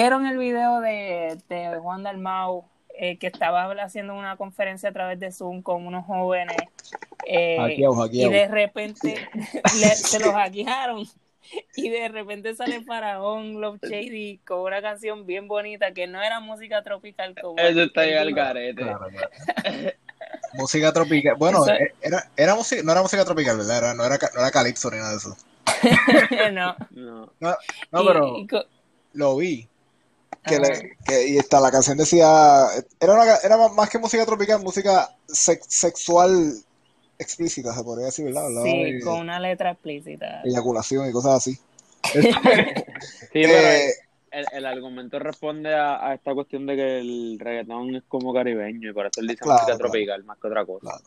¿Vieron el video de, de Juan Dalmau eh, que estaba haciendo una conferencia a través de Zoom con unos jóvenes eh, Hackeado, hackeado. y de repente le- se los hackearon y de repente sale Faraón Love Shady con una canción bien bonita que no era música tropical como Eso está ahí el al video. garete. Claro, claro. música tropical. Bueno, Eso- eh, era, era música, no era música tropical, ¿verdad? Era- no, era, no era calipso ni nada de eso. no. No. No, no Y- pero y co- lo vi. Que le- que- y está, la canción decía, era, una, era más- que música tropical, música sex- sexual explícita, se podría decir, ¿verdad? Sí, con una letra explícita. eyaculación y cosas así. Sí, pero Eh, el, el argumento responde a, a esta cuestión de que el reggaetón es como caribeño y por eso él dice Claro, música claro. tropical más que otra cosa. Claro.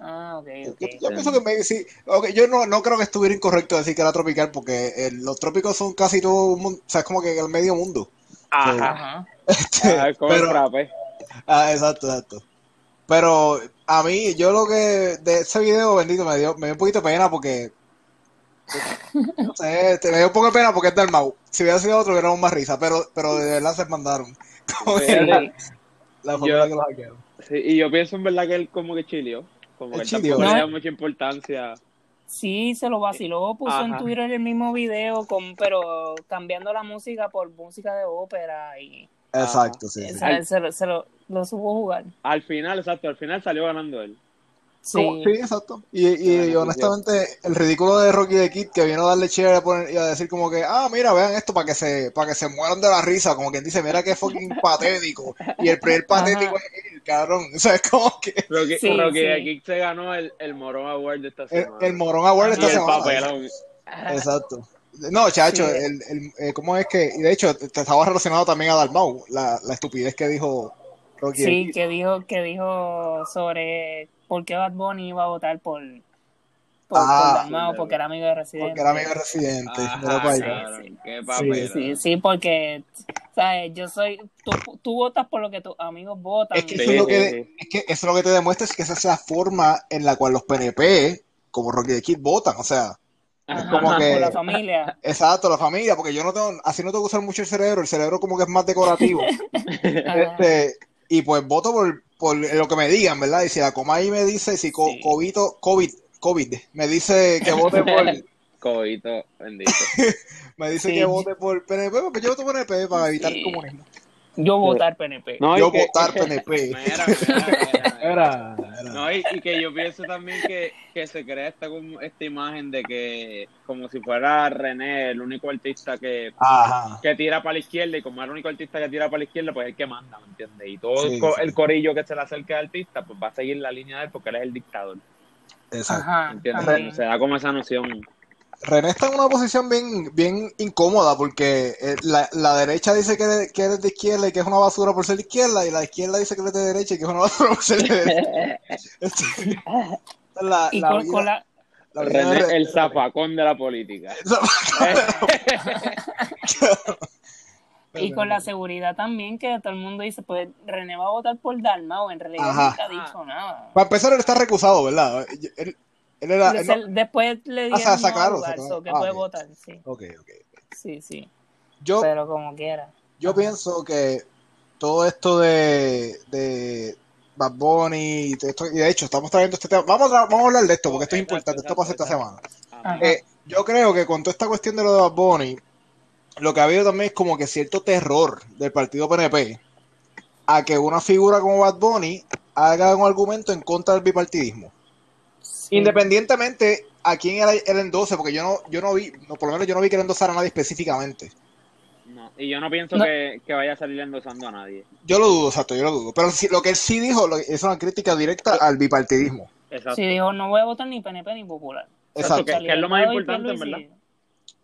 Ah, ok, ok. Yo, yo pienso que maybe sí. Ok, yo no, no creo que estuviera incorrecto decir que era tropical porque eh, los trópicos son casi todo un mundo, o sea, es como que el medio mundo. Ajá. Ajá. Este, Ah, el pero- frappe. ah, exacto, exacto. Pero a mí, yo lo que de ese video, bendito, me dio, me dio un poquito de pena porque. No sé, este, me dio un poco de pena porque es del Mau. Si hubiera sido otro, hubiéramos más risa, pero, pero de verdad se mandaron. Como que Sí. la, la forma Yo- que lo hackearon. Sí, y yo pienso en verdad que él como que chilió. Como que él chilió. tampoco le da mucha importancia. Sí, se lo vaciló, puso en. Twitter el mismo video, con, pero cambiando la música por música de ópera y Exacto, sí. sí. se, lo- se lo, lo supo jugar. Al final, exacto, al final salió ganando él. Sí, Como- sí, exacto. Y, y honestamente, el ridículo de Rocky the Kid que vino a darle cheer y a, poner- y a decir como que, ah, mira, vean esto para que se, para que se mueran de la risa, como quien dice, mira qué fucking patético. Y el primer patético Ajá. es él, cabrón. O sea, es como que Rocky, Sí, Rocky sí. de Kid se ganó el, el Morón Award de esta el, semana. el morón award y esta el semana. papelón. Exacto. No, chacho, Sí. el, el, eh, ¿cómo es que? Y de hecho, te estaba relacionado también a Dalmau, la, la estupidez que dijo Rocky the sí, Kid. que dijo, que dijo sobre por qué Bad Bunny iba a votar por, por, Ah, por Dalmau, porque era amigo de Residente. Porque era amigo de Residente. Ajá, Sí, qué Sí, papelón. Sí, sí, porque, ¿sabes? Yo soy, tú, tú votas por lo que tus amigos votan. Es que, Sí, eso es, lo sí, que, sí. es que eso es lo que te demuestra es que esa es la forma en la cual los PNP, como Rocky the Kid, votan. O sea, Ajá, como que- por la familia. exacto, la familia, porque yo no tengo, así no tengo que usar mucho el cerebro, el cerebro como que es más decorativo. Este, y pues voto por, por lo que me digan, ¿verdad? Y si la coma ahí me dice, si co- Sí. Covito- COVID, COVID, me dice que vote por, Coito, bendito. me dice Sí. que vote por PNP, porque yo voto por PNP para evitar Sí. el comunismo. Yo votar PNP. No, Yo que- votar PNP. Mira, mira, mira, mira. Era, era. No, y, y que yo pienso también que, que se crea esta, como- esta imagen de que como si fuera René el único artista que, Ajá. que tira para la izquierda y como es el único artista que tira para la izquierda, pues es el que manda, ¿me entiendes? Y todo Sí, el, co- sí. el corillo que se le acerque al artista, pues va a seguir la línea de él porque él es el dictador, Exacto. Ajá. ¿me entiendes? Se da como esa noción. René está en una posición bien, bien incómoda porque eh, la, la derecha dice que, que eres de izquierda y que es una basura por ser de izquierda y la izquierda dice que eres de derecha y que es una basura por ser de derecha. La, Y la con, vida- con la, la vida de René, René- el zafacón de la política. y con la seguridad también que todo el mundo dice, pues René va a votar por Dalmau, en realidad Ajá. nunca ha dicho nada. Para empezar, él está recusado, ¿verdad? Él, él era... él no- Se- Después le Ah, dieron o sea, no a sacaron, jugar, sacaron. so que Ah, puede votar, sí. Ok, ok. Sí, sí. Yo, Pero como quiera. yo pienso que todo esto de, de Bad Bunny y de, esto- y de hecho estamos trayendo este tema. Vamos a, vamos a hablar de esto porque esto es Exacto, importante. Esto pasa esta exacto, semana. Eh, yo creo que con toda esta cuestión de lo de Bad Bunny, lo que ha habido también es como que cierto terror del partido PNP a que una figura como Bad Bunny haga un argumento en contra del bipartidismo. Sí. Independientemente a quién era el endose, porque yo no, yo no vi, no, por lo menos yo no vi que él endosara a nadie específicamente. No, y yo no pienso No. Que, que vaya a salir endosando a nadie. Yo lo dudo, exacto, yo lo dudo. Pero lo que él sí dijo lo- es una crítica directa al bipartidismo. Exacto. Sí, dijo, no voy a votar ni PNP ni Popular. Exacto, Exacto, que- que es lo más importante, en verdad.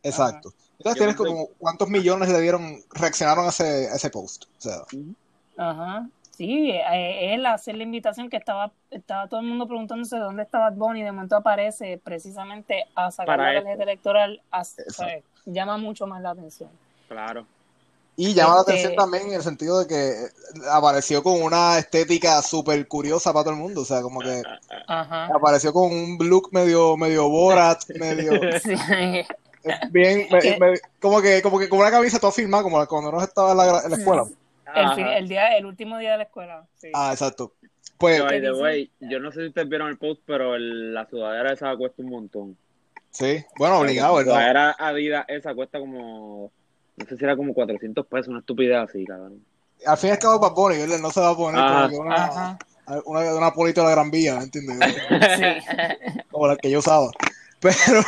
exacto. Entonces Yo tienes pensé- como cuántos millones le dieron, reaccionaron a ese, a ese post. O sea, Ajá. Sí, eh, él hacer la invitación que estaba, estaba todo el mundo preguntándose dónde estaba Bad Bunny y de momento aparece precisamente a sacar Para la tarjeta electoral. a- o Exacto. sea, llama mucho más la atención. Claro. Y llama Este- la atención también en el sentido de que apareció con una estética súper curiosa para todo el mundo. O sea, como que Ajá. apareció con un look medio, medio Borat, medio. Sí. bien, me- me- como que, como que con una camisa toda firmada, como cuando uno estaba en la, en la escuela. El, Ajá. fin- el día, el último día de la escuela. Sí. Ah, exacto. Pues, By the way, yo no sé si ustedes vieron el post, pero el- la sudadera esa cuesta un montón. sí, bueno, obligado, La ¿verdad? sudadera Adidas esa cuesta como, no sé si era como 400 pesos, una estupidez así, cabrón. Al fin y al cabo, Bad Bunny, ¿verdad? No se va a poner Ajá. como una, Ajá. una, una polita de la Gran Vía, ¿entiendes? Sí. como la que yo usaba. Pero,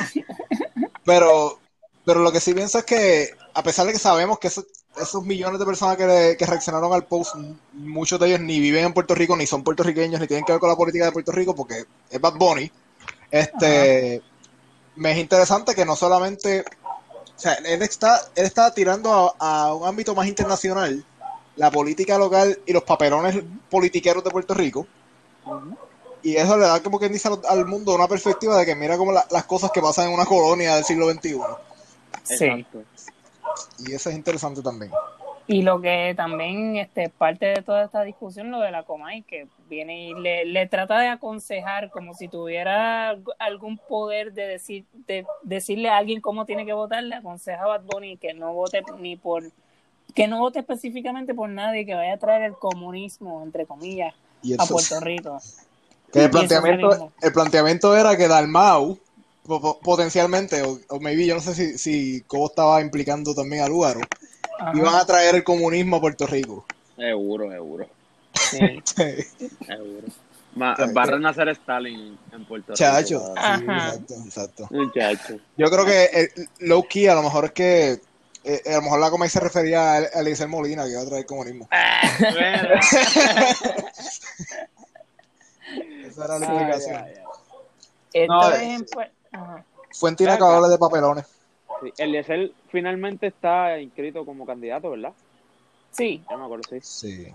pero, pero lo que sí pienso es que, a pesar de que sabemos que esos, esos millones de personas que, reaccionaron al post, muchos de ellos ni viven en Puerto Rico, ni son puertorriqueños, ni tienen que ver con la política de Puerto Rico, porque es Bad Bunny, este, me es interesante que no solamente, o sea, él está, él está tirando a, a un ámbito más internacional la política local y los papelones politiqueros de Puerto Rico, y eso le da como que dice al, al mundo una perspectiva de que mira como la- las cosas que pasan en una colonia del siglo XXI. Sí. Exacto. Y eso es interesante también. Y lo que también este, parte de toda esta discusión, lo de la Comay, que viene y le, le trata de aconsejar como si tuviera alg- algún poder de decir de decirle a alguien cómo tiene que votar, le aconseja a Bad Bunny que no vote ni por que no vote específicamente por nadie que vaya a traer el comunismo, entre comillas, Y a Puerto Rico. que el, planteamiento, el planteamiento era que Dalmau, potencialmente, o, o maybe, yo no sé si, si Cobo estaba implicando también a Lugaro, Ajá, iban a traer el comunismo a Puerto Rico. Seguro, seguro, sí. seguro. Va, va a renacer Stalin en Puerto Chacho. Rico. Sí, Ajá. exacto, exacto. Muchacho. Yo creo que eh, low key a lo mejor es que eh, a lo mejor la Comay se refería a, a Eliezer Molina que iba a traer el comunismo. Mira. Esa era la explicación. No, vez eh, en ajá. Fuente inacabable de papelones. Sí, Eliezer finalmente está inscrito como candidato, ¿verdad? Sí, Ya me acuerdo, sí. Sí.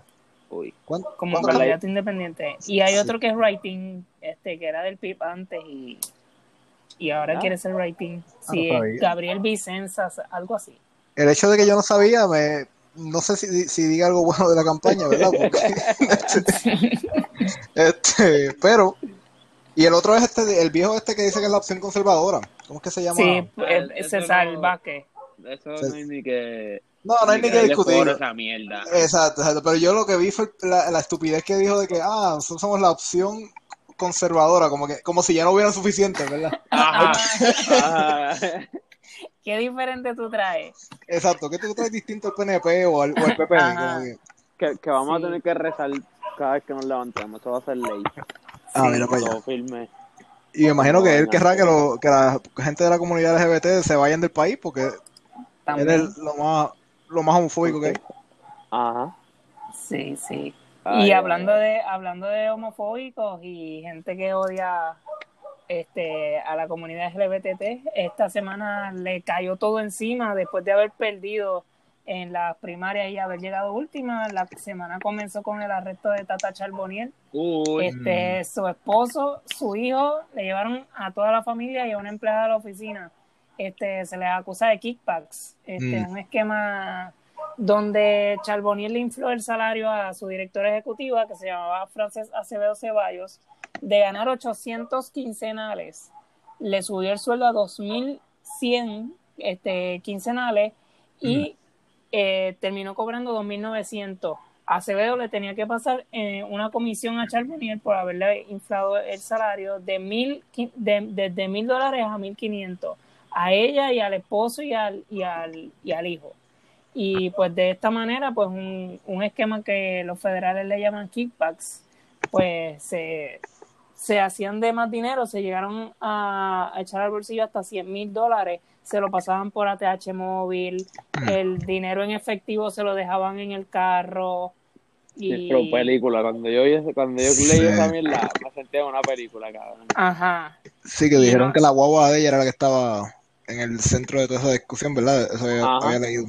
Uy. ¿Cuán- como candidato independiente. Y hay Sí. otro que es writing, este, que era del PIB antes y, y ahora ¿Ah? quiere ser writing. Sí, no sabía. Gabriel Vicenza, algo así. El hecho de que yo no sabía, me, no sé si, si diga algo bueno de la campaña, ¿verdad? Porque, este, pero, y el otro es este, el viejo este que dice que es la opción conservadora. ¿Cómo es que se llama? Sí, Ah, eh, eso César no- Vázquez. Eso no hay ni que. No, no hay ni que darle discutir. esa mierda. Exacto, exacto. Pero yo lo que vi fue la, la estupidez que dijo de que, ah, nosotros somos la opción conservadora, como que, como si ya no hubieran suficiente, ¿verdad? Ajá. Ah, Ajá. ¿Qué diferente tú traes? Exacto, ¿qué te traes distinto al PNP o al, o al PP? Que- Que, que vamos Sí. a tener que rezar cada vez que nos levantemos. Eso va a ser ley. Ah, mira para allá. Todo firme. Y me imagino que él querrá que, lo, que la gente de la comunidad LGBT se vayan del país porque él es lo más, lo más homofóbico que hay. Ajá. Sí, sí. Ay, y hablando ay. de hablando de homofóbicos y gente que odia este a la comunidad LGBT, esta semana le cayó todo encima después de haber perdido en las primarias y haber llegado última. La semana comenzó con el arresto de Tata Charboniel. Uy. Este, su esposo, su hijo, le llevaron a toda la familia y a una empleada de la oficina. Este, se les acusa de kickbacks, este, Mm. un esquema donde Charboniel le infló el salario a su directora ejecutiva, que se llamaba Frances Acevedo Ceballos, de ganar 800 quincenales. Le subió el sueldo a 2.100 este, quincenales y eh, terminó cobrando 2.900. Acevedo le tenía que pasar eh, una comisión a Charbonnier por haberle inflado el salario de mil, de, desde mil dólares a mil quinientos a ella y al esposo y al, y al, y al hijo. Y pues de esta manera, pues un, un esquema que los federales le llaman kickbacks, pues se, se hacían de más dinero, se llegaron a, a echar al bolsillo hasta 100 mil dólares, se lo pasaban por ATH móvil, el dinero en efectivo se lo dejaban en el carro. Y... Pero película, cuando yo, cuando yo Sí. leí esa mierda, me sentía en una película, cabrón. Ajá. Sí, que dijeron no- que la guagua de ella era la que estaba en el centro de toda esa discusión, ¿verdad? Eso había, Ajá. había leído.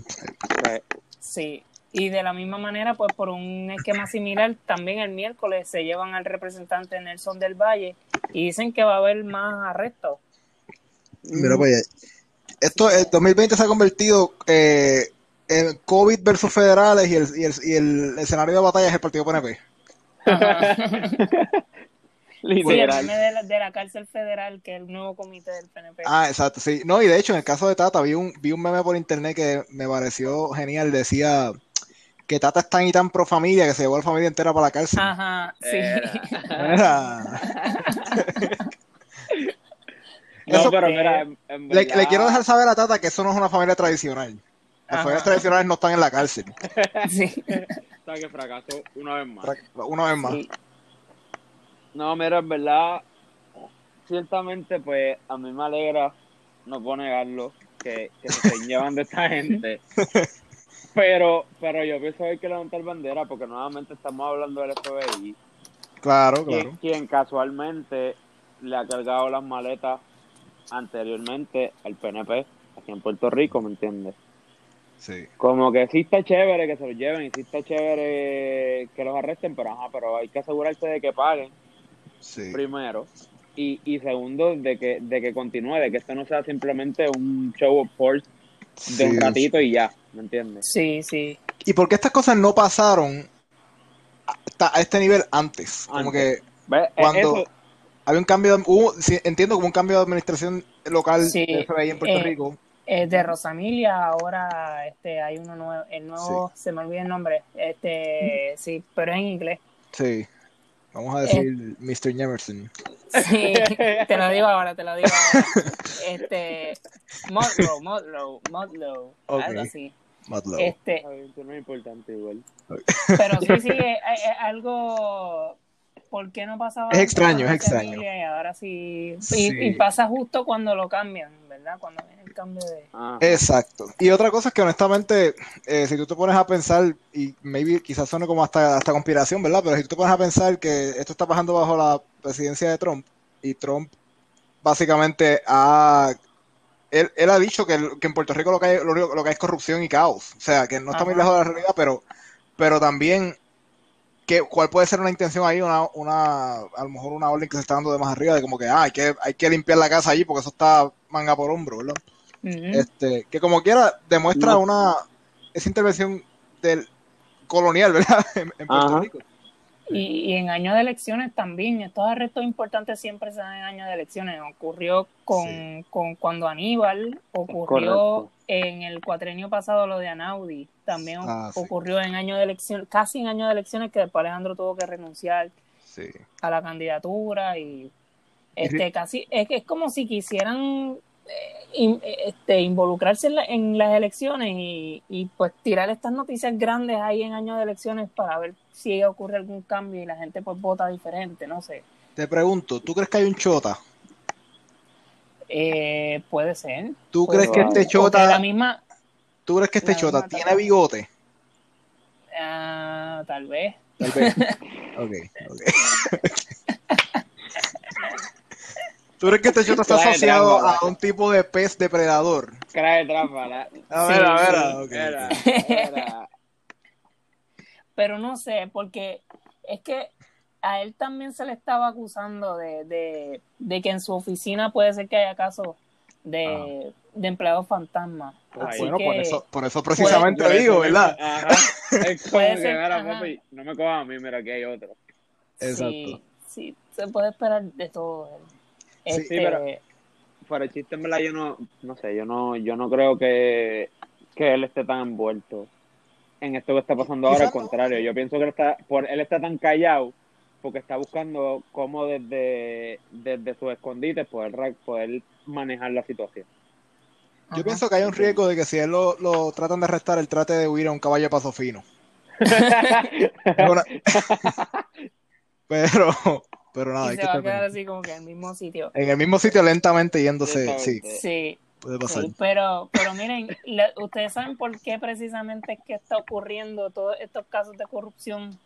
Sí, y de la misma manera, pues por un esquema similar, también el miércoles se llevan al representante Nelson del Valle y dicen que va a haber más arrestos. Mira allá. Esto, el 2020 se ha convertido eh, en COVID versus federales y el, y el, y el escenario de batalla es el partido PNP. Sí, Literal. meme de la, de la cárcel federal, que es el nuevo comité del PNP. Ah, exacto, sí. No, y de hecho, en el caso de Tata, vi un, vi un meme por internet que me pareció genial. Decía que Tata es tan y tan pro familia que se llevó a la familia entera para la cárcel. Ajá, sí. Era. No, Eso- pero mira, en, en Le, verdad- le quiero dejar saber a Tata que eso no es una familia tradicional. Las Ajá. familias tradicionales no están en la cárcel. sí. O sea, que fracasó una vez más. Una vez más. Sí. No, mira, en verdad, ciertamente, pues, a mí me alegra, no puedo negarlo, que, que se estén llevando esta gente. Pero, pero yo pienso que hay que levantar bandera porque nuevamente estamos hablando del FBI, Claro, quien, claro. quien casualmente le ha cargado las maletas anteriormente al PNP aquí en Puerto Rico, ¿me entiendes? Sí. Como que sí está chévere que se los lleven y sí está chévere que los arresten, pero ajá, pero hay que asegurarse de que paguen Sí. primero y, y segundo de que de que continúe de que esto no sea simplemente un show of force de un ratito y ya ¿me entiendes? Sí, sí. ¿Y por qué estas cosas no pasaron a este nivel antes? Como que ¿Ves? Eh, Cuando- Eso, había un cambio, de- hubo, sí, entiendo como un cambio de administración local Sí, de FBI en Puerto eh, Rico. Eh, de Rosamilia, ahora este hay uno nuevo, el nuevo, se me olvida el nombre, este, sí, pero es en inglés. Sí. Vamos a eh, decir Mr. Jemerson. Sí, te lo digo ahora, te lo digo ahora. Este, Modlow, Modlow, Modlow, Ok. algo así. Matlow. Este, no es importante igual pero sí, sí, es, es algo, ¿por qué no pasaba? Es extraño, es extraño. Y ahora sí, y, Sí. y pasa justo cuando lo cambian, ¿verdad? Cuando viene el cambio de... Exacto. Y otra cosa es que honestamente, eh, si tú te pones a pensar, y maybe quizás suene como hasta, hasta conspiración, ¿verdad? Pero si tú te pones a pensar que esto está pasando bajo la presidencia de Trump, y Trump básicamente ha... Él, él ha dicho que, que en Puerto Rico lo que, hay, lo, único- lo que hay es corrupción y caos. O sea, que no está muy lejos de la realidad, pero, pero también, ¿cuál puede ser una intención ahí? Una, una, a lo mejor una orden que se está dando de más arriba, de como que, ah, hay que, hay que limpiar la casa allí porque eso está manga por hombro, ¿verdad? Este, que como quiera demuestra No. una esa intervención del colonial, ¿verdad? En, en Puerto Ajá. Rico. Y, y en años de elecciones también, estos arrestos importantes siempre se dan en años de elecciones. Ocurrió con, Sí. con cuando Aníbal, ocurrió en el cuatrenio pasado lo de Anaudi, también Ah, sí. ocurrió en años de elecciones, casi en años de elecciones que después Alejandro tuvo que renunciar Sí. a la candidatura y este casi es que es como si quisieran eh, in- este, involucrarse en, la- en las elecciones y, y pues tirar estas noticias grandes ahí en años de elecciones para ver si ocurre algún cambio y la gente pues vota diferente, no sé. Te pregunto, ¿tú crees que hay un chota? Eh, puede ser. ¿Tú crees que este chota, la misma, tú crees que este chota tiene bigote? ah, tal vez. Tal vez. Ok, ok. ¿Tú crees que este chota está asociado trampa, a un tipo de pez depredador? Trae trampa, ¿la? A Sí, ver, a ver, sí. ah, ok, Era, ok. era. pero no sé, porque es que a él también se le estaba acusando de, de, de que en su oficina puede ser que haya casos de, de empleados fantasmas. Ah, Así bueno, que, por eso, por eso precisamente eso digo, ¿verdad? Ajá. Es como Puede que, ser, mira, ajá. papi, no me cojas a mí, mira, aquí hay otro. Exacto. Sí, sí, se puede esperar de todo. de Sí, Este, pero- Fuera el chiste, en verdad, yo no, no sé, yo no, yo no creo que, que él esté tan envuelto en esto que está pasando ahora, al contrario, yo pienso que él está, por, él está tan callado porque está buscando cómo desde, desde sus escondites poder, poder manejar la situación. Yo ajá. pienso que hay un riesgo de que si él lo, lo tratan de arrestar, él trate de huir a un caballo de paso fino. Pero, pero nada, y hay se que va a quedar así como que en el mismo sitio. En el mismo sitio lentamente yéndose, sí, Lentamente. Sí, puede pasar. Sí, pero, pero miren, le- ustedes saben por qué precisamente es que está ocurriendo todos estos casos de corrupción.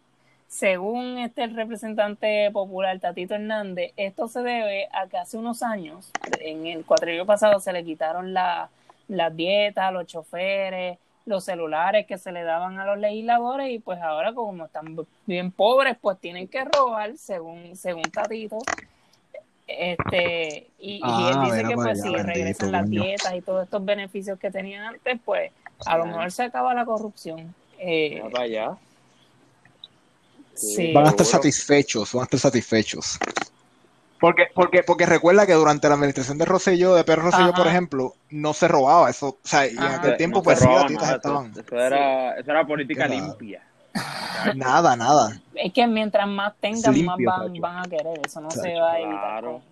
Según este el representante popular, Tatito Hernández, esto se debe a que hace unos años, en el cuatrillo pasado, se le quitaron la- las dietas a los choferes, los celulares que se le daban a los legisladores y pues ahora como están bien pobres, pues tienen que robar, según, según Tatito. Este, y, y Ah, él dice que pues si bendito, regresan las dietas y todos estos beneficios que tenían antes, pues a lo mejor se acaba la corrupción. Eh, Mira para allá. sí, Van a estar seguro. satisfechos, van a estar satisfechos. Porque, porque, porque recuerda que durante la administración de Rosselló, de Pedro Rosselló, Ajá. por ejemplo, no se robaba eso. O sea, y en Ajá. aquel tiempo, No pues sí, las tiendas estaban. Eso, era, eso era política limpia. Nada, nada. Es que mientras más tengan, limpio, más van, van a querer. Eso no se va a evitar claro.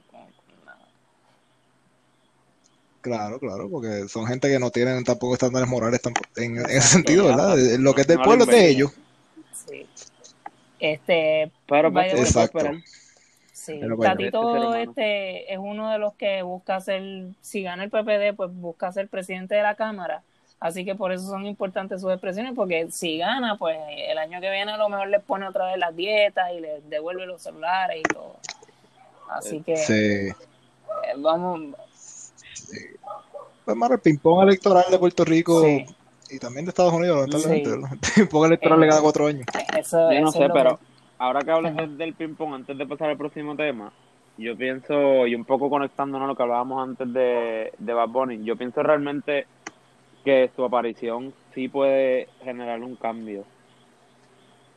Claro, claro, porque son gente que no tienen tampoco estándares morales tampoco, en, en ese sentido, ¿verdad? Lo que es del No pueblo es de ellos. Sí. Este, Pero pues, Exacto. esperar. Sí, Pero bueno. Este Tatito humano. este, es uno de los que busca ser, si gana el PPD, pues busca ser presidente de la Cámara. Así que por eso son importantes sus expresiones, porque si gana, pues el año que viene a lo mejor les pone otra vez las dietas y les devuelve los celulares y todo. Así que Sí. eh, vamos, Pues, mano, el ping-pong electoral de Puerto Rico sí, y también de Estados Unidos, lamentablemente, Sí. El ping-pong electoral de cada cuatro años. eso, Yo no eso sé, pero que- ahora que hablas del, del ping-pong, antes de pasar al próximo tema, yo pienso, y un poco conectándonos a lo que hablábamos antes de, de Bad Bunny, yo pienso realmente que su aparición sí puede generar un cambio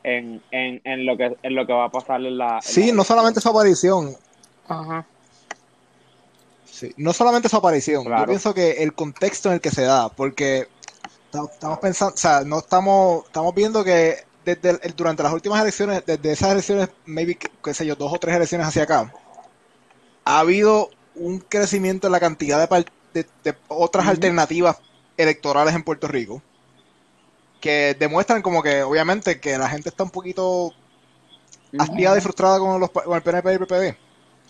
en, en, en, lo, que, en lo que va a pasar en la... en Sí, la no solamente su aparición, Ajá. sí, no solamente su aparición, Claro. yo pienso que el contexto en el que se da, porque ta- estamos pensando, o sea, no estamos, estamos viendo que desde el- durante las últimas elecciones, desde esas elecciones, maybe, qué sé yo, dos o tres elecciones hacia acá, ha habido un crecimiento en la cantidad de, par- de- de otras alternativas electorales en Puerto Rico que demuestran como que obviamente que la gente está un poquito hastiada y frustrada con, los, con el PNP y el PPD.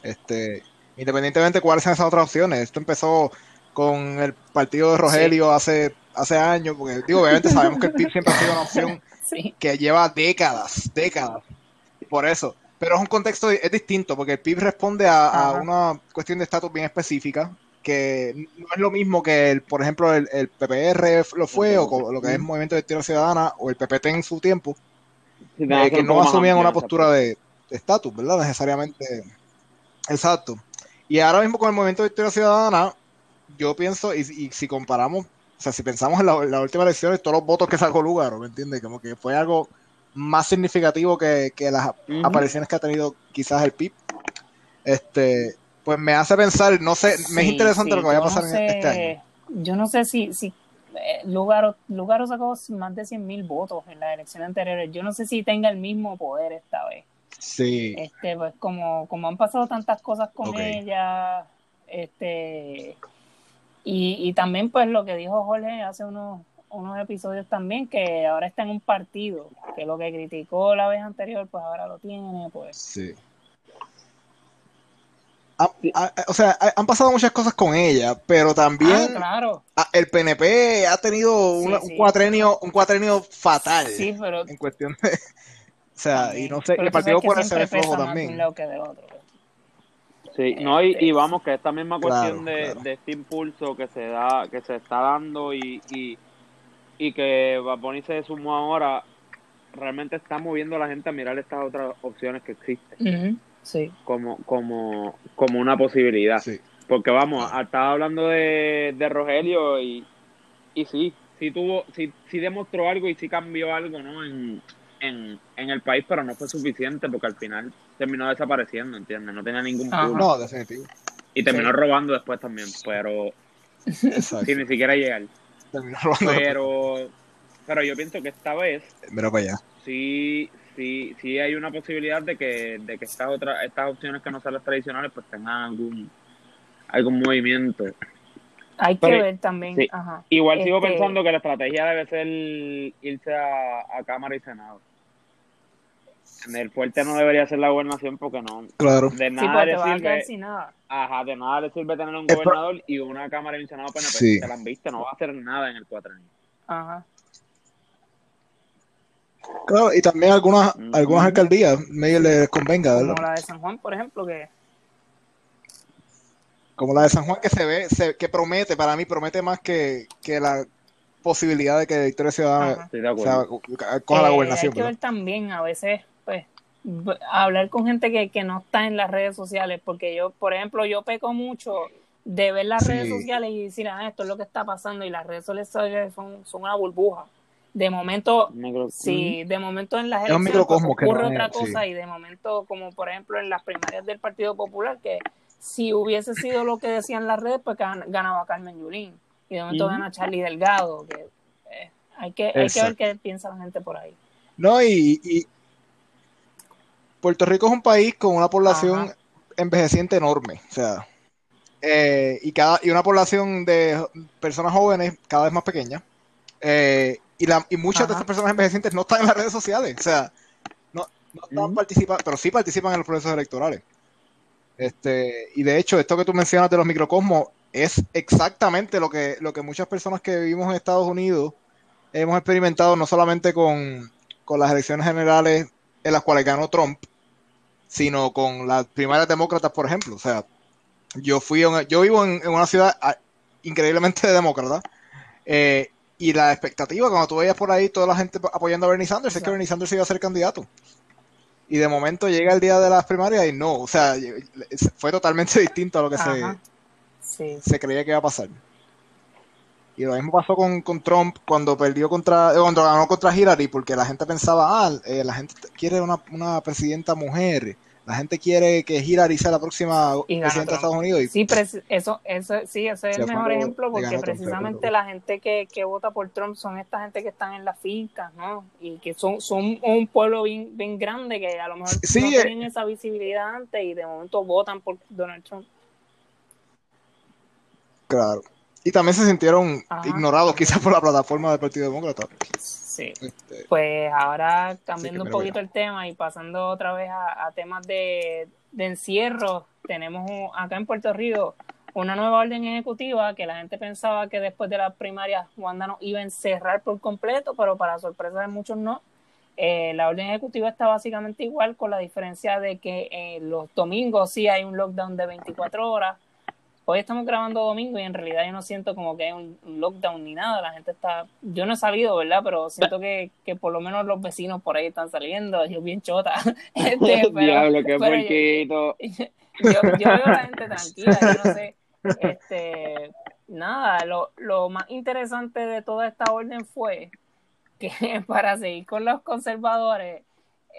Este, independientemente de cuáles sean esas otras opciones. Esto empezó con el partido de Rogelio hace, hace años, porque digo, obviamente sabemos que el PIB siempre ha sido una opción Sí, que lleva décadas, décadas. Por eso. Pero es un contexto, es distinto, porque el PIB responde a, a una cuestión de estatus bien específica, que no es lo mismo que, el, por ejemplo, el, el PPR lo fue, o lo que es el Movimiento de Victoria Ciudadana, o el PPT en su tiempo, Sí, eh, que no asumían una postura de de estatus, ¿verdad? Necesariamente. Exacto. Y ahora mismo con el Movimiento de Victoria Ciudadana, yo pienso, y, y si comparamos, o sea, si pensamos en la, las últimas elecciones, todos los votos que sacó Lugaro, ¿me entiendes? Como que fue algo más significativo que, que las apariciones que ha tenido quizás el PIB. Este, pues me hace pensar, no sé, me es interesante sí, lo que vaya a no pasar en este año. Yo no sé si, si eh, Lugaro, Lugaro sacó más de 100 mil votos en las elecciones anteriores. Yo no sé si tenga el mismo poder esta vez. Sí, Este, pues como, como han pasado tantas cosas con ella, este, y, y también pues lo que dijo Jorge hace unos, unos episodios también, que ahora está en un partido, que lo que criticó la vez anterior, pues ahora lo tiene, pues. sí. Ha- ha- o sea, ha- han pasado muchas cosas con ella, pero también Ah, claro. Ah, el PNP ha tenido Sí, una- sí. un cuatrenio un cuatrenio fatal Sí, pero en cuestión de o sea y no sé el partido puede ser flojo también que del otro. Sí, no, y, y vamos, que esta misma Claro, cuestión de, claro. de este impulso que se da, que se está dando y, y, y que Bad Bunny se sumó ahora, realmente está moviendo a la gente a mirar estas otras opciones que existen Sí. como, como, como una posibilidad. sí Porque vamos, estaba hablando de, de Rogelio y, y sí, sí tuvo, sí, sí demostró algo y sí cambió algo, ¿no? En, en, en el país, pero no fue suficiente porque al final terminó desapareciendo, ¿entiendes? No tenía ningún pulo. no definitivo Y terminó Sí. robando después también, pero exacto sin ni siquiera llegar. terminó robando Pero, pero yo pienso que esta vez mira para allá sí, sí, sí hay una posibilidad de que, de que estas otras, estas opciones que no son las tradicionales, pues tengan algún, algún movimiento. Hay que Pero- ver también. sí. Ajá. Igual sigo Este, pensando que la estrategia debe ser irse a, a Cámara y Senado. El fuerte no debería ser la gobernación porque no. claro De Sí, nada porque le te vas a quedar sirve. sin nada. Ajá, de nada le sirve tener un pro- gobernador y una Cámara un Senado PNP. Sí. Te la han visto, no va a hacer nada en el cuatrenio. Ajá. claro y también algunas algunas alcaldías medio les convenga Como ¿verdad? la de San Juan, por ejemplo, que como la de San Juan que se ve se- que promete para mí promete más que, que la posibilidad de que Victoria Ciudadana de o acuerdo. sea, coja la Eh, gobernación Hay que ver también, a veces, hablar con gente que, que no está en las redes sociales, porque yo, por ejemplo, yo peco mucho de ver las Sí. redes sociales y decir, ah, esto es lo que está pasando, y las redes sociales son, son una burbuja. de momento, Micro- sí, de momento en las elecciones pues, ocurre no otra sí. cosa y de momento, como por ejemplo en las primarias del Partido Popular, que si hubiese sido lo que decían las redes, pues gan- ganaba Carmen Yulín y de momento gana Charlie Delgado, que eh, hay que hay que ver qué piensa la gente por ahí. No, y, y Puerto Rico es un país con una población Ajá. envejeciente enorme, o sea, eh, y cada y una población de personas jóvenes cada vez más pequeña, eh, y, la, y muchas de estas personas envejecientes no están en las redes sociales, o sea, no, no están Ujú. participando, pero sí participan en los procesos electorales. Este, y de hecho, esto que tú mencionas de los microcosmos es exactamente lo que, lo que muchas personas que vivimos en Estados Unidos hemos experimentado, no solamente con, con las elecciones generales en las cuales ganó Trump, sino con las primarias demócratas, por ejemplo. O sea, yo fui una- yo vivo en, en una ciudad ah, increíblemente demócrata, eh, y la expectativa cuando tú veías por ahí toda la gente apoyando a Bernie Sanders es que. Bernie Sanders iba a ser candidato. Y de momento llega el día de las primarias y no, o sea, fue totalmente distinto a lo que se. Sí. se creía que iba a pasar. Y lo mismo pasó con, con Trump cuando perdió contra, eh, cuando ganó contra Hillary, porque la gente pensaba, ah, eh, la gente quiere una, una presidenta mujer, la gente quiere que Hillary sea la próxima presidenta de. Estados Unidos. Y, Sí, eso, eso, sí, ese es Se el mejor lo- ejemplo porque Trump, precisamente la gente que, que vota por Trump son esta gente que están en las fincas, ¿no? Y que son, son un pueblo bien, bien grande que a lo mejor Sí, no eh. tenían esa visibilidad antes y de momento votan por Donald Trump. claro. Y también se sintieron Ajá. ignorados quizás por la plataforma del Partido Demócrata. Sí. Este, Pues ahora cambiando un poquito el tema y pasando otra vez a, a temas de, de encierro, tenemos un- acá en Puerto Rico una nueva orden ejecutiva que la gente pensaba que después de las primarias Wanda nos iba a encerrar por completo, pero para sorpresa de muchos no. Eh, la orden ejecutiva está básicamente igual con la diferencia de que eh, los domingos sí hay un lockdown de 24 horas. Hoy estamos grabando domingo y en realidad yo no siento como que hay un lockdown ni nada. La gente está, yo no he salido, ¿verdad? Pero siento que, que por lo menos los vecinos por ahí están saliendo. Yo bien chota. Este, pero- Diablo, qué pero yo, yo veo a la gente tranquila, yo no sé. Este, nada, lo, lo más interesante de toda esta orden fue que para seguir con los conservadores,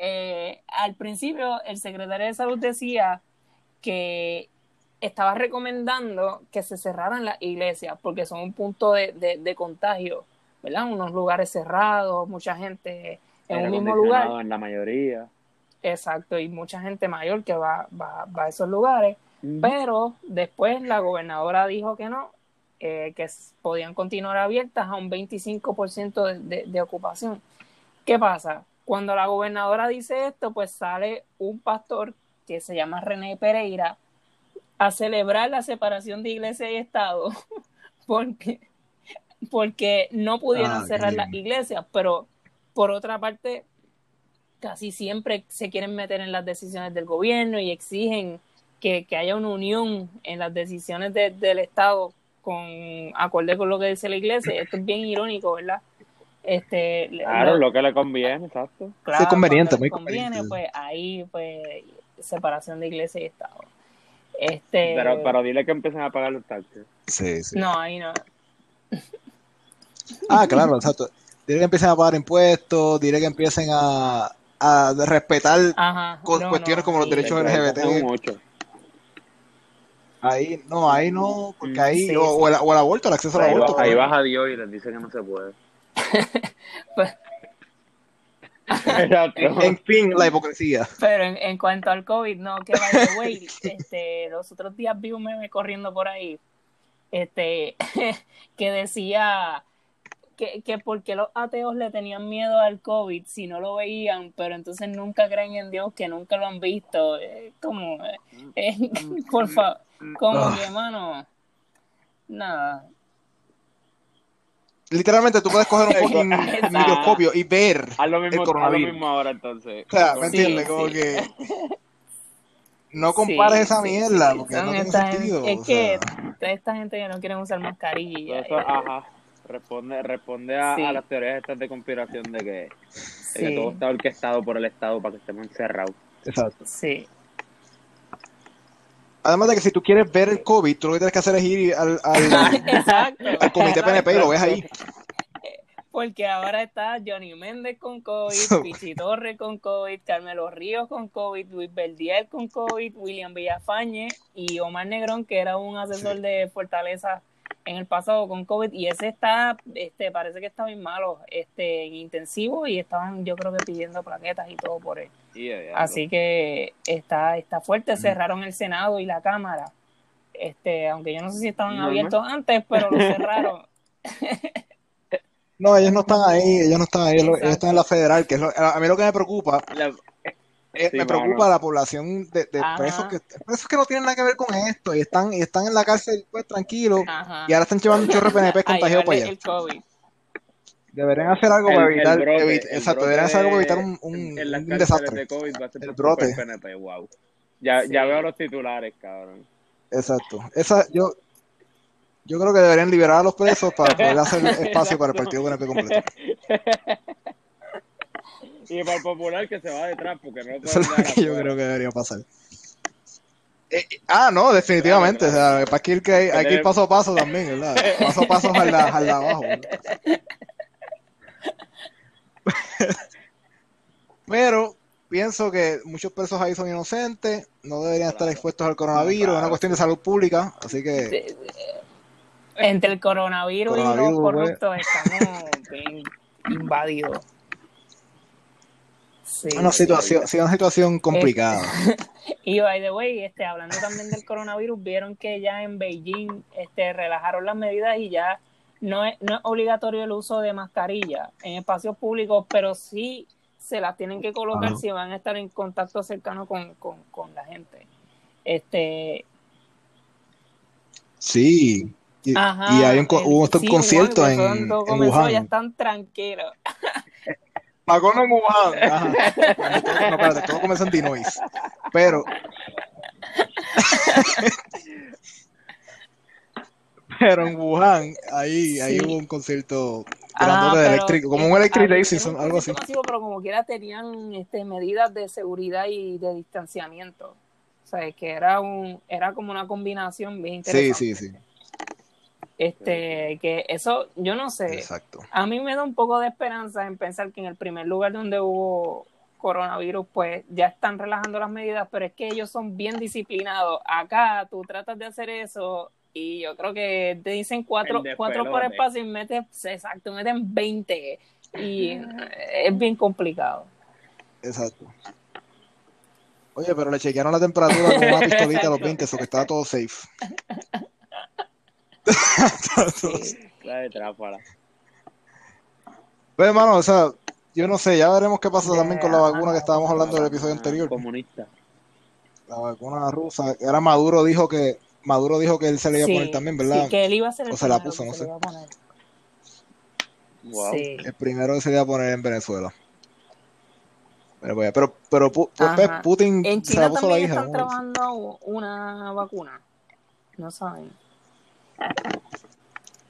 eh, al principio el secretario de salud decía que estaba recomendando que se cerraran las iglesias porque son un punto de, de, de contagio, ¿verdad? Unos lugares cerrados, mucha gente en un mismo lugar. En la mayoría. Exacto, y mucha gente mayor que va, va, va a esos lugares. Pero después la gobernadora dijo que no, eh, que podían continuar abiertas a un 25% de, de, de ocupación. ¿Qué pasa? Cuando la gobernadora dice esto, pues sale un pastor que se llama René Pereira a celebrar la separación de iglesia y Estado porque, porque no pudieron Ah, cerrar las iglesias, pero por otra parte casi siempre se quieren meter en las decisiones del gobierno y exigen que, que haya una unión en las decisiones de- del Estado con acorde con lo que dice la iglesia. Esto es bien irónico, ¿verdad? Este, Claro, lo- lo que le conviene, exacto. claro, conveniente, cuando les muy conviene, conveniente. pues ahí pues separación de iglesia y Estado. Este, Pero, pero dile que empiecen a pagar los taxes. sí, sí. no, ahí no. Ah, claro, exacto. Dile que empiecen a pagar impuestos, dile que empiecen a, a respetar Ajá. con no, cuestiones no, como los derechos LGBT. Ahí, no, ahí no, porque ahí, Sí, o, sí. o el, o el aborto, el acceso al aborto. va- ahí baja Dios y les dice que no se puede. Pues. En fin, la hipocresía. Pero en, en cuanto al COVID, no, que by the way, este, los otros días vi un meme corriendo por ahí, este, que decía que, que porque los ateos le tenían miedo al COVID si no lo veían, pero entonces nunca creen en Dios, que nunca lo han visto. Eh, como, eh, eh, por favor, como Ah. que, mano, nada. Literalmente tú puedes coger un microscopio y ver Haz lo el mismo, haz lo coronavirus. mismo ahora entonces. O sea, ¿me Sí, entiendes? Como sí. que no compares Sí, esa sí, mierda sí. porque no tiene sentido. gente- es que sea. esta gente que no quieren usar mascarilla. Eso, ajá. Responde, responde a, Sí. a las teorías estas de conspiración de que, de que todo está orquestado por el Estado para que estemos encerrados. Exacto. Sí. Además de que si tú quieres ver el COVID, tú lo que tienes que hacer es ir al, al, comité PNP y lo ves ahí. porque ahora está Johnny Méndez con COVID, Pichi Torre con COVID, Carmelo Ríos con COVID, Luis Verdiel con COVID, William Villafañe y Omar Negrón, que era un asesor de Fortaleza en el pasado con COVID, y ese está, este, parece que está bien malo, este, en intensivo, y estaban, yo creo que pidiendo plaquetas y todo por él. Así que está, está fuerte, cerraron el Senado y la Cámara. Este, aunque yo no sé si estaban abiertos antes, pero lo cerraron. No, ellos no están ahí, ellos no están ahí, ellos, están en la federal, que es a mí lo que me preocupa, eh, me preocupa la población de, presos, que, presos que no tienen nada que ver con esto y están y están en la cárcel pues tranquilos y ahora están llevando un chorro de PNP contagiado para allá. Deberían hacer algo para evitar, exacto, deberían hacer algo para evitar un, un, en, un desastre. De COVID va a ser el brote. PNP, wow. Ya, ya veo los titulares, cabrón. Exacto. Esa, yo, yo creo que deberían liberar a los presos para poder hacer espacio para el partido PNP completo. Y para el popular que se va detrás, porque no Eso es lo que yo creo que debería pasar. Eh, ah, no, definitivamente. O sea, para que ir, que hay, hay que ir paso a paso también, ¿verdad? Paso a paso al abajo. Pero pienso que muchos presos ahí son inocentes, no deberían estar expuestos al coronavirus, es una cuestión de salud pública, así que entre el coronavirus, y los pues. corruptos estamos bien invadidos. Sí, una situación, sí, una situación complicada. y by the way, este, hablando también del coronavirus, vieron que ya en Beijing este, relajaron las medidas y ya no es, no es obligatorio el uso de mascarilla en espacios públicos, pero sí se las tienen que colocar si van a estar en contacto cercano con, con, con la gente. Este, Sí, y, hay un, hubo un concierto en, en Wuhan. Ya están tranquilos. Macono en Wuhan. Ajá. No, espérate, todo comenzó en Dinois. Pero. pero en Wuhan, ahí, ahí hubo un concierto ah, de eléctrico, como un Electric Daisy, algo así. pero como quiera tenían este, medidas de seguridad y de distanciamiento. O sea, que era un, era como una combinación bien interesante. Sí, sí, sí. Este, que eso, yo no sé. Exacto. A mí me da un poco de esperanza en pensar que en el primer lugar donde hubo coronavirus, pues ya están relajando las medidas, pero es que ellos son bien disciplinados. Acá tú tratas de hacer eso y yo creo que te dicen cuatro, cuatro por espacio y metes, exacto, meten 20 y es bien complicado. Exacto. Oye, pero le chequearon la temperatura con una pistolita a los 20, eso que estaba todo safe. Pues, hermano, o sea, yo no sé, ya veremos qué pasa también con la vacuna que estábamos hablando del episodio anterior. Comunista. La vacuna rusa. Era Maduro dijo que Maduro dijo que él se le iba a poner también, ¿verdad? Sí, que él iba a hacer el O se la puso, no sé. Wow. El primero que se le iba a poner en Venezuela. Pero, pero, pero pues, Putin en China se la puso la hija. Están trabajando una vacuna. No saben.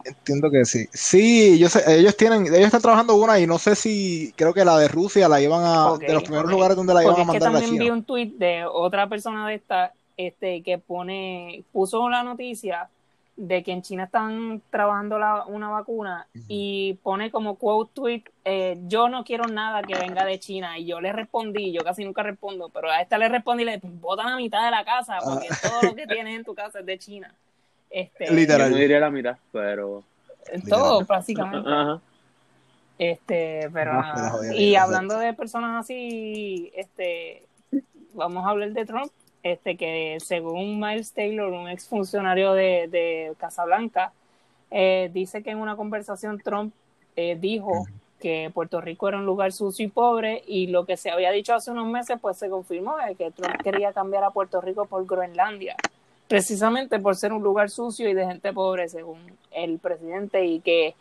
Entiendo que sí. Sí, yo sé, ellos tienen, ellos están trabajando una y no sé si, creo que la de Rusia la iban a, de los primeros lugares donde la iban a mandar es que también vi un tweet de otra persona de esta, este, que pone, puso la noticia de que en China están trabajando la, una vacuna y pone como quote tweet, eh, yo no quiero nada que venga de China y yo le respondí, yo casi nunca respondo, pero a esta le respondí y le dije, bota la mitad de la casa porque ah. todo lo que tienes en tu casa es de China. Este, Literal. Yo no diría la mitad, pero. Todo, básicamente. Este, pero Y hablando de personas así, este, vamos a hablar de Trump, este, que según Miles Taylor, un exfuncionario de, de Casablanca, eh, dice que en una conversación Trump eh, dijo que Puerto Rico era un lugar sucio y pobre y lo que se había dicho hace unos meses pues se confirmó de que Trump quería cambiar a Puerto Rico por Groenlandia precisamente por ser un lugar sucio y de gente pobre, según el presidente, y que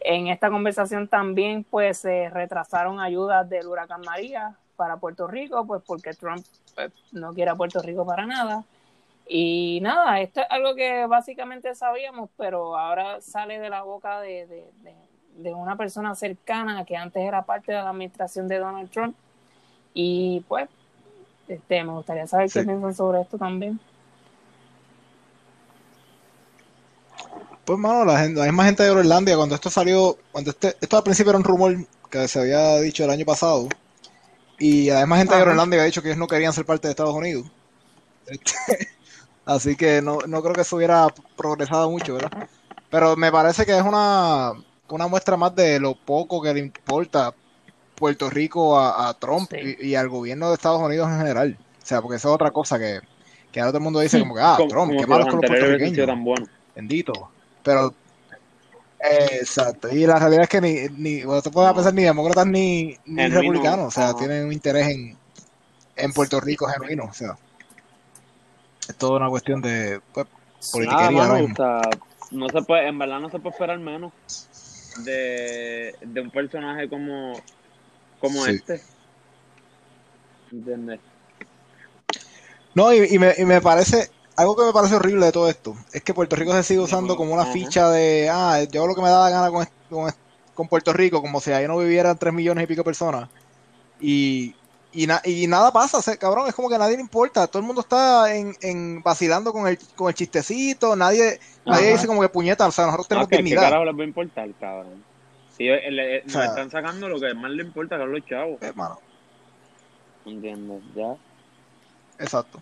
en esta conversación también pues se retrasaron ayudas del huracán María para Puerto Rico, pues porque Trump pues, no quiere a Puerto Rico para nada. Y nada, esto es algo que básicamente sabíamos, pero ahora sale de la boca de, de una persona cercana que antes era parte de la administración de Donald Trump. Y pues, este, me gustaría saber qué piensan sobre esto también. Pues, mano, la, gente, la misma gente de Groenlandia, cuando esto salió, cuando este, esto al principio era un rumor que se había dicho el año pasado, y además gente de Ajá. Groenlandia había dicho que ellos no querían ser parte de Estados Unidos. Este, así que no, no creo que eso hubiera progresado mucho, ¿verdad? Pero me parece que es una, una muestra más de lo poco que le importa Puerto Rico a, a Trump Sí. y, y al gobierno de Estados Unidos en general. O sea, porque eso es otra cosa que, que ahora todo el mundo dice como que, ah, Trump, como qué si malo los con los puertorriqueños. tan buenos. Bendito. Pero, exacto. Y la realidad es que ni, ni bueno, puedes No. pensar ni demócratas ni, ni republicanos. O sea, tienen un interés en, en Puerto Rico genuino. O sea, es toda una cuestión de pues, politiquería. Nada, mano, ahora o sea, no se puede, en verdad no se puede esperar menos de, de un personaje como, como Sí. este. ¿Entiendes? No, y, y me, y me parece, algo que me parece horrible de todo esto, es que Puerto Rico se sigue usando como una ficha de, ah, yo hago lo que me da la gana con, con, Puerto Rico, como si ahí no vivieran tres millones y pico de personas. Y, y, na- y nada pasa, cabrón, es como que a nadie le importa, todo el mundo está en, en vacilando con el, con el chistecito, nadie, nadie dice como que puñeta, o sea, nosotros No, tenemos que, ¿Qué dignidad. carajo les va a importar, cabrón? Si eh, nos O sea- están sacando lo que más le importa que los chavos. Eh, mano, ¿Entiendes? Ya. exacto.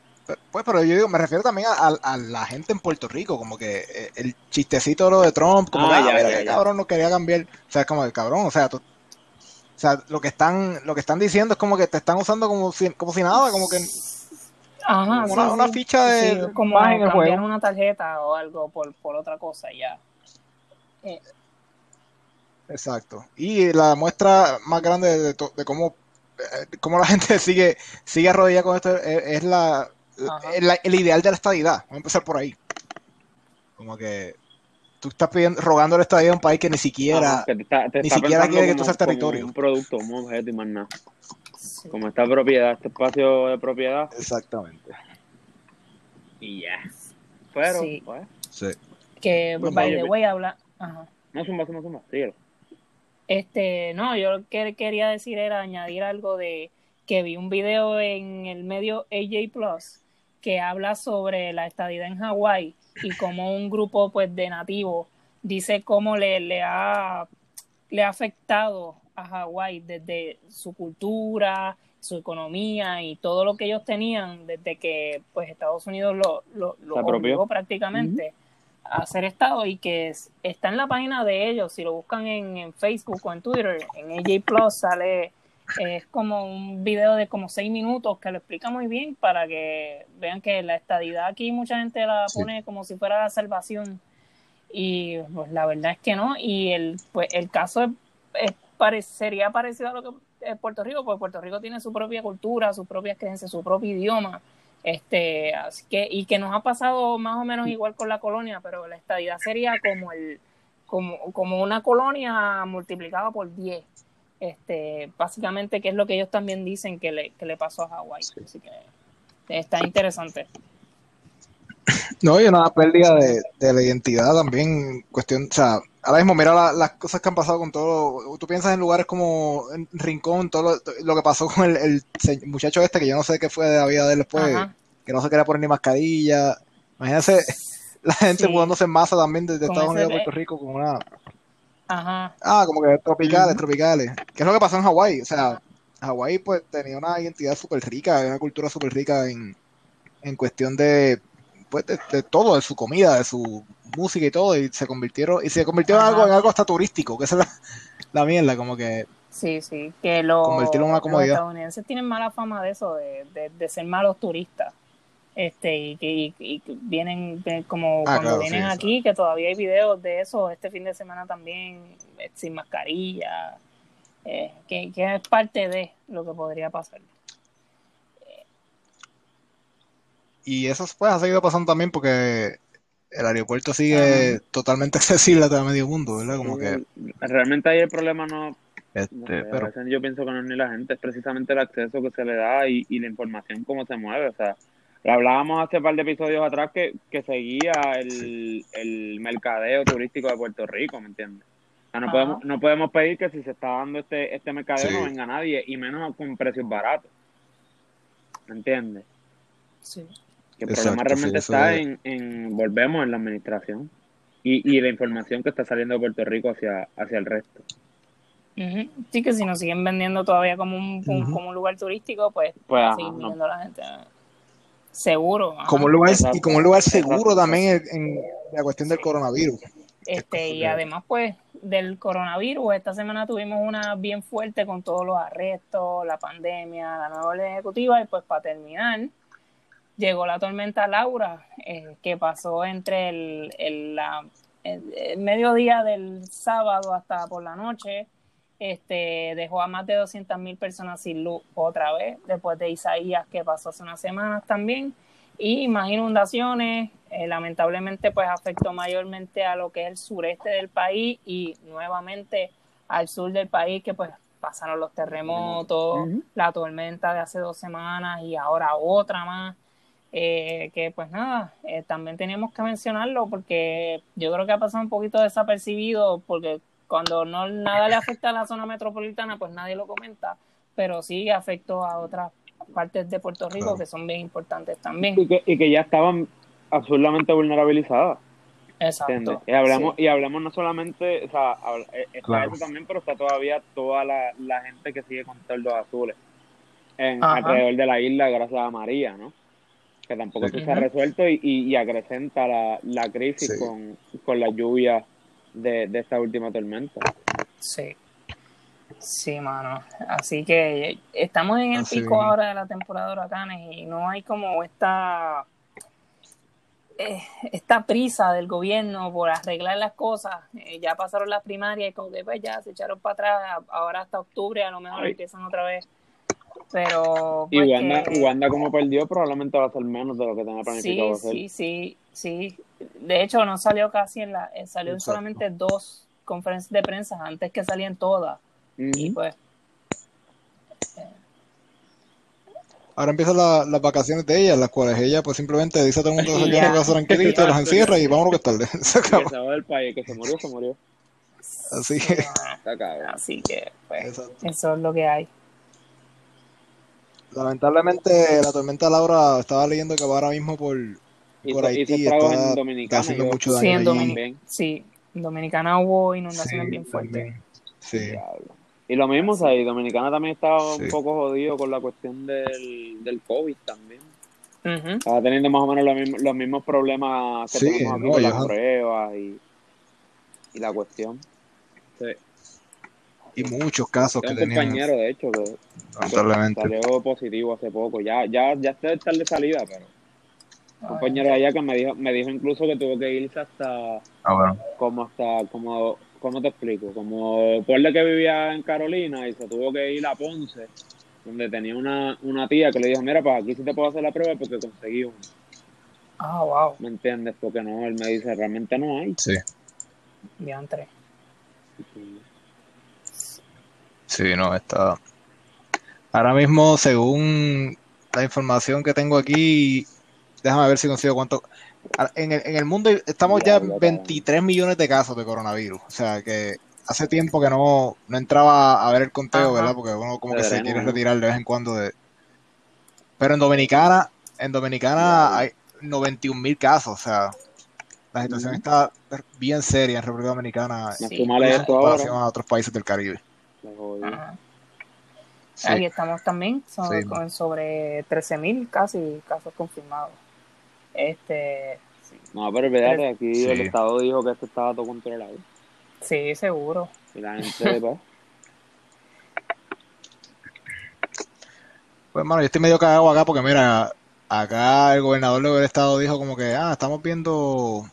Pues, pero yo digo, me refiero también a, a- a la gente en Puerto Rico, como que eh, el chistecito de lo de Trump, como Ah, que, ah, ya, mira, ya, qué ya. cabrón no quería cambiar. O sea, es como el cabrón, o sea, tú- o sea, lo que están, lo que están diciendo es como que te están usando como si, como si nada, como que Ajá, Una- sí, una sí. ficha de- Sí, como más en el cambiar juego. una tarjeta o algo por, por otra cosa ya. Exacto. Y la muestra más grande de, to- de cómo, eh, cómo la gente sigue, sigue arrodillada con esto es, es la, El ideal de la estadidad. Vamos a empezar por ahí. Como que tú estás pidiendo, rogando la estadidad a un país que ni siquiera, Ajá, que te está, te ni está siquiera quiere que como- tú seas territorio. un producto, un objeto y más nada. Sí. Como esta propiedad, este espacio de propiedad. Exactamente. Y ya. Pero, Sí. pues, Sí. Que, Bueno, by the way, habla. Ajá. no suma, suma, suma. Síguelo. Este, no, yo lo que quería decir era añadir algo de que vi un video en el medio AJ Plus que habla sobre la estadidad en Hawái y cómo un grupo pues de nativos dice cómo le, le ha le ha afectado a Hawái desde su cultura, su economía y todo lo que ellos tenían desde que pues Estados Unidos lo, lo, lo prácticamente a ser Estado y que es- está en la página de ellos, si lo buscan en, en Facebook o en Twitter, en AJ Plus sale, es como un video de como seis minutos que lo explica muy bien para que vean que la estadidad aquí mucha gente la Sí. pone como si fuera la salvación. Y pues la verdad es que no. Y el pues el caso es, es pare- sería parecido a lo que es Puerto Rico porque Puerto Rico tiene su propia cultura sus propias creencias su propio idioma. Este así que y que nos ha pasado más o menos igual con la colonia pero la estadidad sería como el como, como una colonia multiplicada por 10 este básicamente que es lo que ellos también dicen que le, que le pasó a Hawái. Así que está interesante. No, y una pérdida de, de la identidad también, cuestión, o sea, ahora mismo mira la- las cosas que han pasado con todo, tú piensas en lugares como en Rincón, todo lo, lo que pasó con el, el muchacho este, que yo no sé qué fue de la vida de él después, Ajá. que no se quería poner ni mascarilla, imagínense la gente Sí. mudándose en masa también desde Estados Unidos a Puerto Rico con una, Ajá. ah, como que tropicales, tropicales, que es lo que pasó en Hawái, o sea, Hawái pues tenía una identidad súper rica, una cultura súper rica en, en cuestión de, pues, de, de todo, de su comida, de su música y todo, y se convirtieron, y se convirtió en algo, en algo hasta turístico, que esa es la, la mierda, como que, Sí, sí, que lo- Convertirlo en una los comodidad. estadounidenses tienen mala fama de eso, de, de, de ser malos turistas. Este, y que y, y que vienen de- como Ah, cuando claro, vienen sí, eso. aquí, que todavía hay videos de eso este fin de semana también, eh, sin mascarilla, eh, que, que es parte de lo que podría pasar. y eso pues ha seguido pasando también porque el aeropuerto sigue totalmente accesible a todo medio mundo, ¿verdad? Como que, Realmente ahí el problema no, no este, sé, pero, yo pienso que no es ni la gente, es precisamente el acceso que se le da y, y la información cómo se mueve. O sea, hablábamos hace un par de episodios atrás que, que seguía el, el mercadeo turístico de Puerto Rico, ¿me entiendes? O sea, no Ajá. podemos, no podemos pedir que si se está dando este, este mercadeo Sí. no venga nadie, y menos con precios baratos. ¿Me entiendes? Sí. Que el Exacto, problema realmente sí, está es. en, en, volvemos, en la administración. y, y la información que está saliendo de Puerto Rico hacia, hacia el resto. Sí, que si nos siguen vendiendo todavía como un, como un lugar turístico, pues, Pues, va a ajá, seguir no. viniendo la gente. Seguro. ajá. Como un lugar, y Exacto. como un lugar seguro Exacto. también en, en la cuestión del coronavirus. Este, y además, pues, del coronavirus, esta semana tuvimos una bien fuerte con todos los arrestos, la pandemia, la nueva orden ejecutiva, y pues para terminar, llegó la tormenta Laura, eh, que pasó entre el, el, la- el- el mediodía del sábado hasta por la noche, este, dejó a más de 200 mil personas sin luz otra vez, después de Isaías que pasó hace unas semanas también, y más inundaciones, eh, lamentablemente pues afectó mayormente a lo que es el sureste del país y nuevamente al sur del país que pues pasaron los terremotos, la tormenta de hace dos semanas y ahora otra más. eh, que pues nada, eh, también teníamos que mencionarlo porque yo creo que ha pasado un poquito desapercibido porque cuando no nada le afecta a la zona metropolitana pues nadie lo comenta, pero sí afectó a otras partes de Puerto Rico Claro. que son bien importantes también. Y que, y que ya estaban absolutamente vulnerabilizadas. Exacto. ¿entiendes? Y hablamos, Sí. y hablamos no solamente, o sea, habla- eh, está Claro. eso también, pero está todavía toda la, la gente que sigue con toldos azules en, Ajá. alrededor de la isla gracias a María, ¿no? Que tampoco Sí. se ha resuelto y, y, y acrecenta la, la crisis Sí. con, con la lluvia de, de esta última tormenta. Sí. Sí, mano. Así que estamos en el Así pico ahora de la temporada de huracanes y no hay como esta eh, esta prisa del gobierno por arreglar las cosas. Eh, ya pasaron las primarias y como que pues ya se echaron para atrás. Ahora hasta octubre a lo mejor Ay. empiezan otra vez. Pero Y pues, Wanda, que- Wanda como perdió, probablemente va a ser menos de lo que tenía planificado Sí, hacer. sí, sí, sí. De hecho, no salió casi en la, eh, salió Exacto. solamente dos conferencias de prensa antes que salían todas. Y pues, Ahora empiezan la- las vacaciones de ella, las cuales ella pues simplemente dice a todo el mundo que se quede casa tranquilito, los encierra y vámonos que es tarde. Se Que acabó. se va del país, que se murió, se murió. Así sí, que- cabrón. así que, pues, Exacto. eso es lo que hay. Lamentablemente la tormenta Laura estaba leyendo que va ahora mismo por, Y por Haití, estragó está, en está Dominicana. haciendo yo- mucho Sí, daño en. Dominic- también. Sí, en Dominicana hubo inundaciones Sí, bien fuertes. Sí, Diablo. Y lo mismo, o sea, y Dominicana también estaba un Sí. poco jodido con la cuestión del, del COVID también. Ujú. Estaba teniendo más o menos los mismos, los mismos problemas que Sí, tenemos aquí no, con las pruebas y, y la cuestión. Sí. y muchos casos que Tengo un tenían, compañero, de hecho, que lamentablemente. salió positivo hace poco. Ya, ya, ya está de salida, pero compañero de allá que me dijo, me dijo incluso que tuvo que irse hasta Ah, bueno. como hasta como cómo te explico como pueblo que vivía en Carolina y se tuvo que ir a Ponce donde tenía una, una tía que le dijo mira pues aquí sí te puedo hacer la prueba porque conseguí uno Ah, wow, ¿me entiendes? porque no él me dice realmente no hay Sí, diantre. sí, no, está. Ahora mismo, según la información que tengo aquí, déjame ver si consigo cuánto. En el, en el mundo estamos ya en Diablo, 23 millones de casos de coronavirus. O sea que hace tiempo que no, no entraba a ver el conteo, Ajá. ¿verdad? Porque uno como que se quiere retirar de vez en cuando de. Pero en Dominicana, en Dominicana hay 91 mil casos. O sea, la situación Ujú. está bien seria en República Dominicana Sí. en comparación ahora a otros países del Caribe. Sí. Aquí estamos también son- Sí. con sobre 13.000 casi casos confirmados. Este, sí, no pero fíjate aquí Sí. el estado dijo que esto estaba todo controlado sí, seguro. y la gente pues Pues, mano, yo estoy medio cagado acá porque, mira, acá el gobernador del estado dijo como que, ah, estamos viendo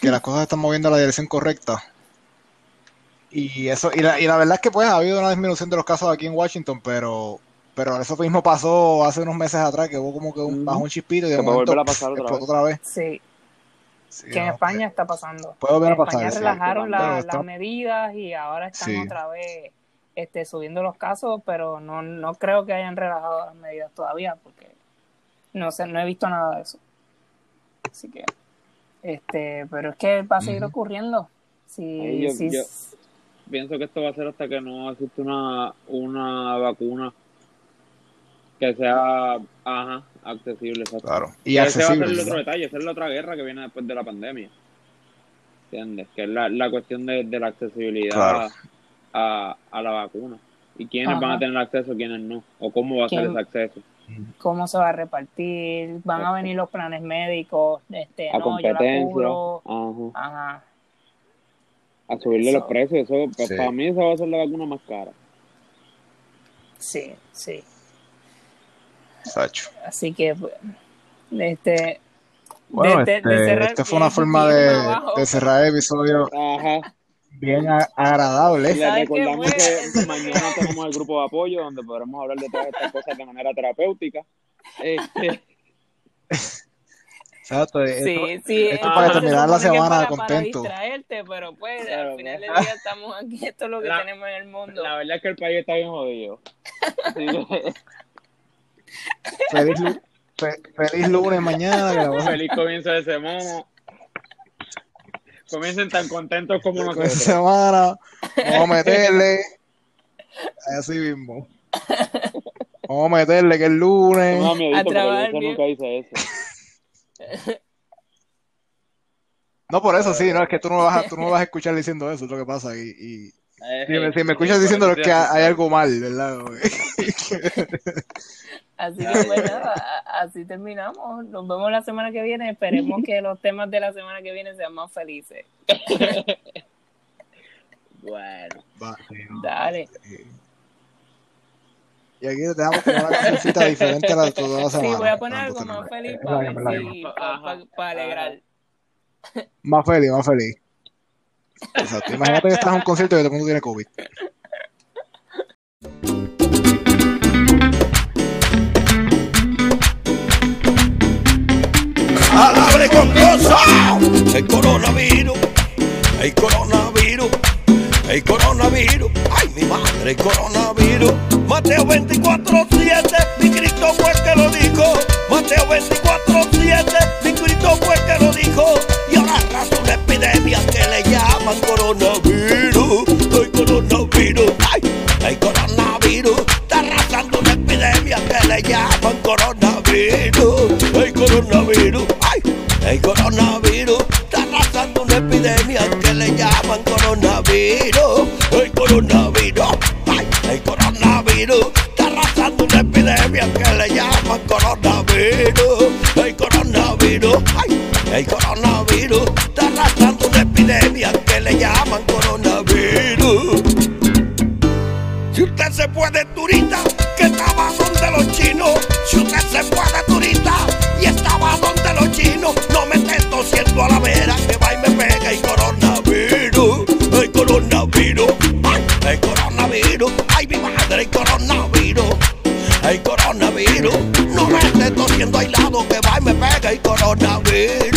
que las cosas se están moviendo en la dirección correcta. Y eso, y la, y la verdad es que, pues, ha habido una disminución de los casos aquí en Washington, pero, pero eso mismo pasó hace unos meses atrás, que hubo como que un, bajó un chispito y de momento a pasar otra explotó vez. otra vez. Sí, Sí, que en España está pasando. Puede volver a En pasar, España sí. relajaron la- las está- medidas y ahora están Sí. otra vez este, subiendo los casos, pero no, no creo que hayan relajado las medidas todavía porque no sé, no he visto nada de eso. Así que, este, pero es que va a seguir ocurriendo. Si, Ahí yo- si- yo- pienso que esto va a ser hasta que no exista una, una vacuna que sea ajá, accesible. exacto. Claro. Y ese va a ser el otro detalle, esa es la otra guerra que viene después de la pandemia. ¿entiendes? Que es la, la cuestión de, de la accesibilidad Claro. a, a la vacuna. ¿Y quiénes Ajá. van a tener acceso, quiénes no? ¿O cómo va a ser ese acceso? cómo se va a repartir, van a venir los planes médicos, este, A no, yo la competencia. cubro, Ajá. ajá, A subirle los precios. Eso, pues, Sí. Para mí esa va a ser la vacuna más cara. sí, sí, Sacho. así que, este, Bueno, de- este, de cerrar este fue una forma de, de cerrar el episodio Ajá. bien a- agradable. Les ¿Sabes qué recordamos fue? que mañana tenemos el grupo de apoyo donde podremos hablar de todas estas cosas de manera terapéutica. Este, Exacto. esto- Sí, sí, esto eh, para terminar la que semana para, contento. Para distraerte, pero pues Claro, al final del día estamos aquí, esto es lo que La- tenemos en el mundo. la verdad es que el país está bien jodido. Feliz, lu- fe- feliz lunes mañana. feliz comienzo de semana. Comiencen tan contentos como nosotros. semana. Vamos a meterle. Así mismo. Vamos a meterle que es lunes. No, miedito, A porque trabajar yo bien. nunca hice eso. No por eso, sí, no, es que tú no vas a, tú no vas a escuchar diciendo eso, es lo que pasa. Y, y si, me, si me eh, escuchas eh, diciendo que hay algo mal, ¿verdad? Así que a- así terminamos. Nos vemos la semana que viene. Esperemos que los temas de la semana que viene sean más felices. Bueno, Va. Dale. Y aquí te damos como una cancioncita diferente a la de toda la semana. Sí, voy a poner algo más feliz para, para alegrar. Más feliz, más feliz. Exacto. Imagínate que estás en un concierto y todo el mundo tiene COVID. Alabre con gozo el coronavirus, el coronavirus, el coronavirus, ay mi madre, el coronavirus. Mateo 24, 7, mi Cristo fue el que lo dijo. Mateo 24, 7, mi Cristo fue el que llaman coronavirus, el coronavirus, ay, el coronavirus. Está arrasando una epidemia que le llaman coronavirus, el coronavirus, ay, el coronavirus. Está arrasando una epidemia que le llaman coronavirus, el coronavirus, ay, el coronavirus. Está arrasando una epidemia que le llaman coronavirus, el coronavirus, ay, el coronavirus. Se fue de turista, que estaba donde los chinos. Si usted se fue de turista y estaba donde los chinos, no me esté tosiendo a la vera que va y me pega el coronavirus. El coronavirus, el coronavirus, ay mi madre, el coronavirus. El coronavirus, no me esté tosiendo aislado que va y me pega el coronavirus.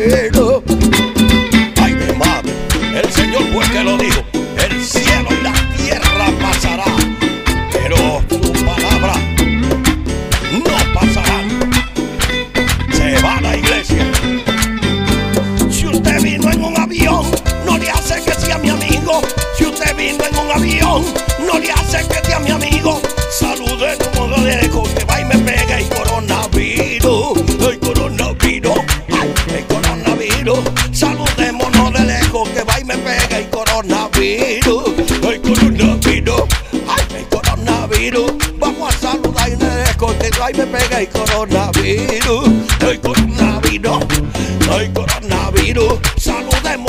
Coronavirus.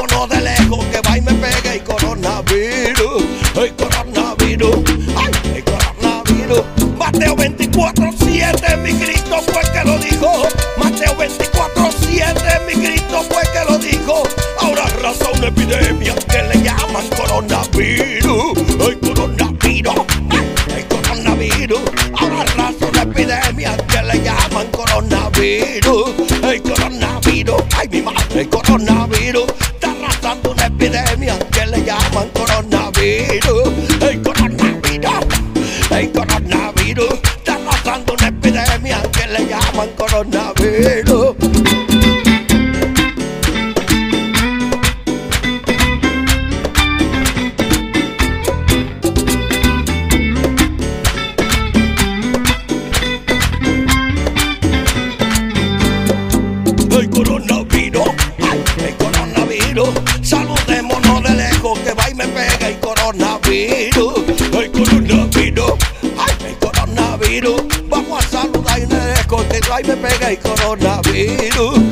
Saludémonos de lejos que va y me pega el coronavirus. El coronavirus, ay, el coronavirus. Mateo 24, 7, mi Cristo fue que lo dijo. Mateo 24, 7, mi Cristo fue que lo dijo. Ahora arrasa una epidemia que le llaman coronavirus. El coronavirus, el coronavirus. Ahora arrasa una epidemia que le llaman coronavirus, llaman coronavirus. El coronavirus, el coronavirus. Está arrasando una epidemia que le llaman coronavirus. El coronavirus.